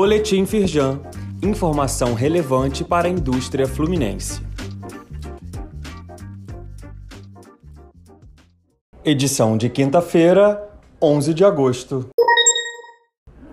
Boletim Firjan. Informação relevante para a indústria fluminense. Edição de quinta-feira, 11 de agosto.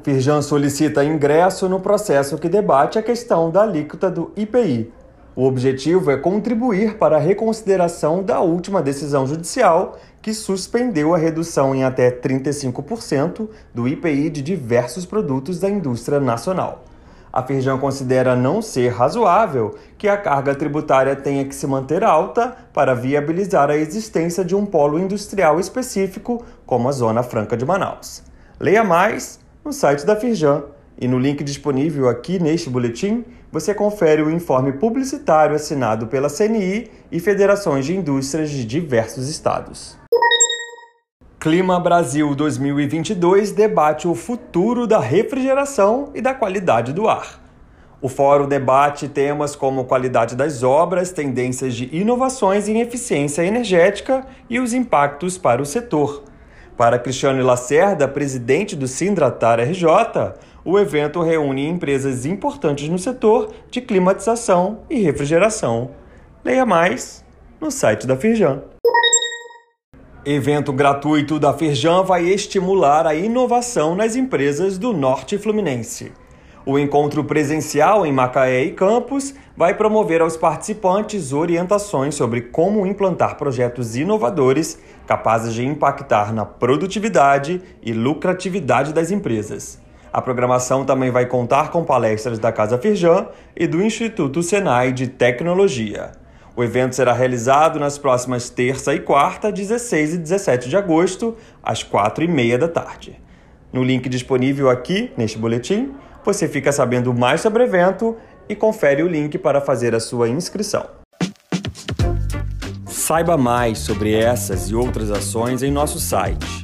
Firjan solicita ingresso no processo que debate a questão da alíquota do IPI. O objetivo é contribuir para a reconsideração da última decisão judicial que suspendeu a redução em até 35% do IPI de diversos produtos da indústria nacional. A Firjan considera não ser razoável que a carga tributária tenha que se manter alta para viabilizar a existência de um polo industrial específico, como a Zona Franca de Manaus. Leia mais no site da Firjan e no link disponível aqui neste boletim, você confere o informe publicitário assinado pela CNI e federações de indústrias de diversos estados. Clima Brasil 2022 debate o futuro da refrigeração e da qualidade do ar. O fórum debate temas como qualidade das obras, tendências de inovações em eficiência energética e os impactos para o setor. Para Cristiano Lacerda, presidente do Sindratar RJ, o evento reúne empresas importantes no setor de climatização e refrigeração. Leia mais no site da Firjan. Evento gratuito da Firjan vai estimular a inovação nas empresas do Norte Fluminense. O encontro presencial em Macaé e Campos vai promover aos participantes orientações sobre como implantar projetos inovadores capazes de impactar na produtividade e lucratividade das empresas. A programação também vai contar com palestras da Casa Firjan e do Instituto Senai de Tecnologia. O evento será realizado nas próximas terça e quarta, 16 e 17 de agosto, às 4 e meia da tarde. No link disponível aqui neste boletim, você fica sabendo mais sobre o evento e confere o link para fazer a sua inscrição. Saiba mais sobre essas e outras ações em nosso site